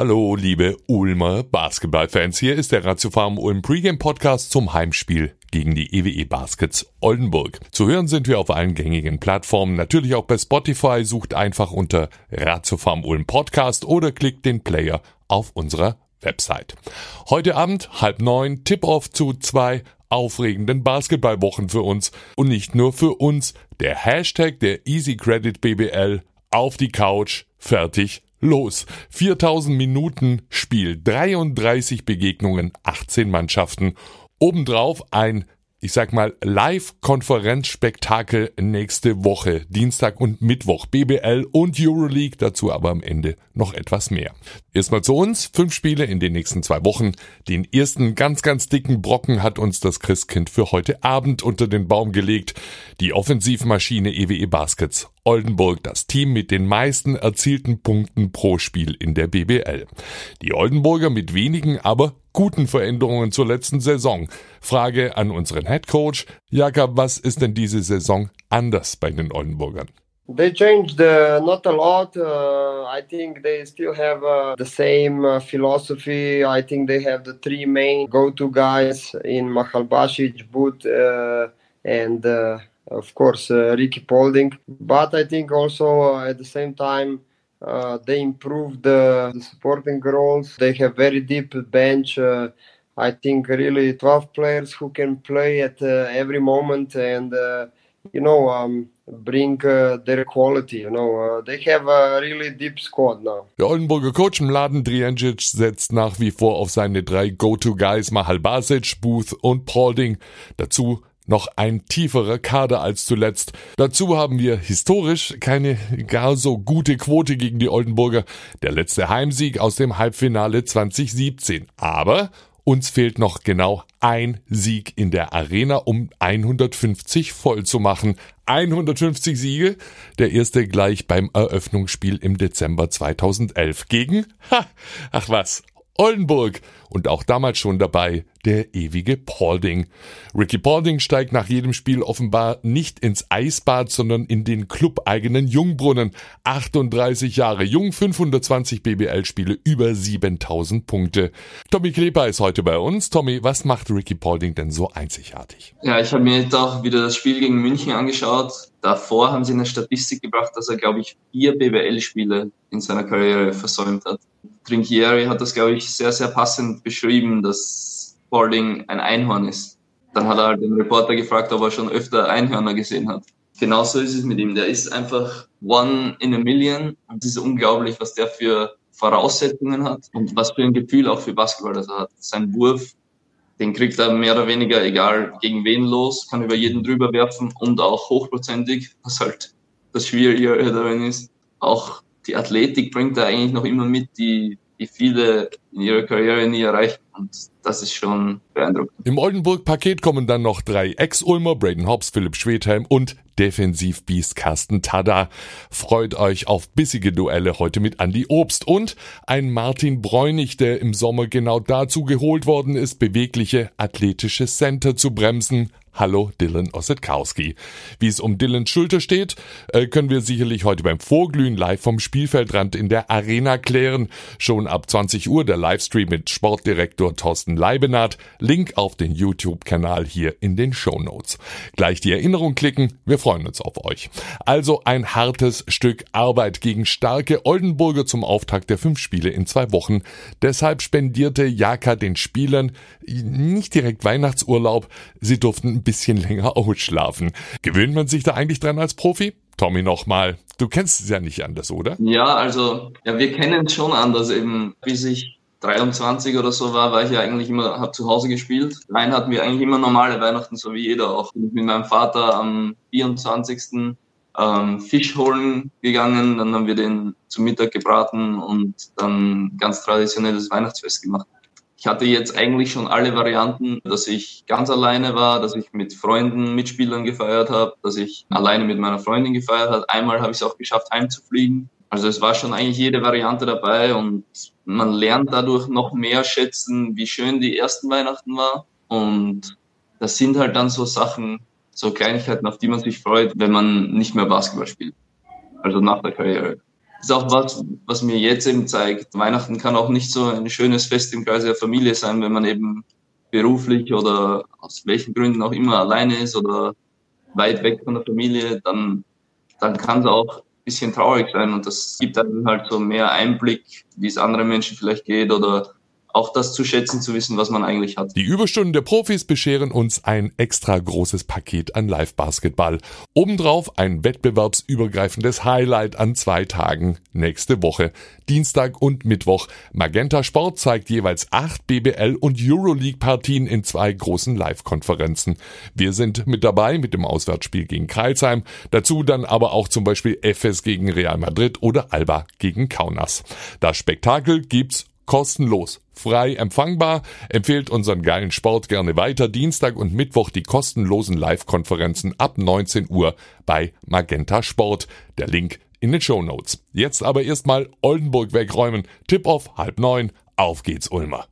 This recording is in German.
Hallo, liebe Ulmer Basketballfans. Hier ist der Ratiofarm Ulm Pregame Podcast zum Heimspiel gegen die EWE Baskets Oldenburg. Zu hören sind wir auf allen gängigen Plattformen, natürlich auch bei Spotify. Sucht einfach unter Ratiofarm Ulm Podcast oder klickt den Player auf unserer Website. Heute Abend halb neun Tip-Off zu zwei aufregenden Basketballwochen für uns und nicht nur für uns. Der Hashtag der Easy Credit BBL auf die Couch, fertig, los. 4000 Minuten Spiel, 33 Begegnungen, 18 Mannschaften. Obendrauf ein ich sag mal, Live-Konferenzspektakel nächste Woche, Dienstag und Mittwoch, BBL und Euroleague, dazu aber am Ende noch etwas mehr. Erstmal zu uns, fünf Spiele in den nächsten zwei Wochen. Den ersten ganz, ganz dicken Brocken hat uns das Christkind für heute Abend unter den Baum gelegt. Die Offensivmaschine EWE e Baskets Oldenburg das Team mit den meisten erzielten Punkten pro Spiel in der BBL. Die Oldenburger mit wenigen, aber guten Veränderungen zur letzten Saison. Frage an unseren Head Coach. Jakob, was ist denn diese Saison anders bei den Oldenburgern? They changed uh, not a lot. Uh, I think they still have uh, the same uh, philosophy. I think they have the three main go-to guys in Mahal Basic, Boot, uh, and uh, of course Ricky Polding. But I think also at the same time Uh, they improved the, the, supporting roles. They have very deep bench. Uh, I think really 12 players who can play at uh, every moment and uh, you know um, bring uh, their quality. You know they have a really deep squad now. Der Oldenburger Coach Mladen Drijancic setzt nach wie vor auf seine drei Go-To-Guys Mahal Basic, Booth und Paulding. Dazu noch ein tieferer Kader als zuletzt. Dazu haben wir historisch keine gar so gute Quote gegen die Oldenburger. Der letzte Heimsieg aus dem Halbfinale 2017. Aber uns fehlt noch genau ein Sieg in der Arena, um 150 voll zu machen. 150 Siege, der erste gleich beim Eröffnungsspiel im Dezember 2011 gegen, ha, ach was, Oldenburg und auch damals schon dabei der ewige Paulding. Ricky Paulding steigt nach jedem Spiel offenbar nicht ins Eisbad, sondern in den clubeigenen Jungbrunnen. 38 Jahre jung, 520 BBL-Spiele, über 7000 Punkte. Tommy Kleber ist heute bei uns. Tommy, was macht Ricky Paulding denn so einzigartig? Ja, ich habe mir jetzt auch wieder das Spiel gegen München angeschaut. Davor haben sie eine Statistik gebracht, dass er, glaube ich, vier BBL-Spiele in seiner Karriere versäumt hat. Trinkieri hat das, glaube ich, sehr, sehr passend beschrieben, dass Balding ein Einhorn ist. Dann hat er halt den Reporter gefragt, ob er schon öfter Einhörner gesehen hat. Genauso ist es mit ihm. Der ist einfach one in a million. Und es ist unglaublich, was der für Voraussetzungen hat und was für ein Gefühl auch für Basketball das er hat. Sein Wurf, den kriegt er mehr oder weniger egal gegen wen los, kann über jeden drüber werfen und auch hochprozentig, was halt das Schwierige darin ist. Auch die Athletik bringt er eigentlich noch immer mit, die, die viele in ihrer Karriere nie erreichen. Und das ist schon beeindruckend. Im Oldenburg-Paket kommen dann noch drei Ex-Ulmer, Braden Hobbs, Philipp Schwedheim und Defensivbiest Carsten Tada. Freut euch auf bissige Duelle heute mit Andy Obst und ein Martin Bräunig, der im Sommer genau dazu geholt worden ist, bewegliche athletische Center zu bremsen. Hallo Dylan Ossetkowski. Wie es um Dylans Schulter steht, äh, können wir sicherlich heute beim Vorglühen live vom Spielfeldrand in der Arena klären. Schon ab 20 Uhr der Livestream mit Sportdirektor Thorsten Leibenath. Link auf den YouTube-Kanal hier in den Show Notes. Gleich die Erinnerung klicken, wir freuen uns auf euch. Also ein hartes Stück Arbeit gegen starke Oldenburger zum Auftakt der fünf Spiele in zwei Wochen. Deshalb spendierte Jaka den Spielern nicht direkt Weihnachtsurlaub, sie durften ein bisschen länger ausschlafen. Gewöhnt man sich da eigentlich dran als Profi? Tommy nochmal. Du kennst es ja nicht anders, oder? Ja, also, ja, wir kennen es schon anders eben. Bis ich 23 oder so war, war ich ja eigentlich immer, habe zu Hause gespielt. Rein hatten wir eigentlich immer normale Weihnachten, so wie jeder auch. Bin mit meinem Vater am 24. Ähm, Fisch holen gegangen, dann haben wir den zum Mittag gebraten und dann ganz traditionelles Weihnachtsfest gemacht. Ich hatte jetzt eigentlich schon alle Varianten, dass ich ganz alleine war, dass ich mit Freunden, Mitspielern gefeiert habe, dass ich alleine mit meiner Freundin gefeiert habe. Einmal habe ich es auch geschafft, heimzufliegen. Also es war schon eigentlich jede Variante dabei und man lernt dadurch noch mehr schätzen, wie schön die ersten Weihnachten war. Und das sind halt dann so Sachen, so Kleinigkeiten, auf die man sich freut, wenn man nicht mehr Basketball spielt. Also nach der Karriere. Ist auch was, was mir jetzt eben zeigt. Weihnachten kann auch nicht so ein schönes Fest im Kreise der Familie sein, wenn man eben beruflich oder aus welchen Gründen auch immer alleine ist oder weit weg von der Familie, dann, dann kann es auch ein bisschen traurig sein und das gibt dann halt so mehr Einblick, wie es anderen Menschen vielleicht geht oder auch das zu schätzen, zu wissen, was man eigentlich hat. Die Überstunden der Profis bescheren uns ein extra großes Paket an Live-Basketball. Obendrauf ein wettbewerbsübergreifendes Highlight an zwei Tagen nächste Woche. Dienstag und Mittwoch. Magenta Sport zeigt jeweils acht BBL und Euroleague-Partien in zwei großen Live-Konferenzen. Wir sind mit dabei mit dem Auswärtsspiel gegen Kreilsheim. Dazu dann aber auch zum Beispiel FS gegen Real Madrid oder Alba gegen Kaunas. Das Spektakel gibt's kostenlos, frei empfangbar. Empfehlt unseren geilen Sport gerne weiter. Dienstag und Mittwoch die kostenlosen Live-Konferenzen ab 19 Uhr bei Magenta Sport. Der Link in den Show Notes. Jetzt aber erstmal Oldenburg wegräumen. Tip-off halb neun. Auf geht's, Ulmer.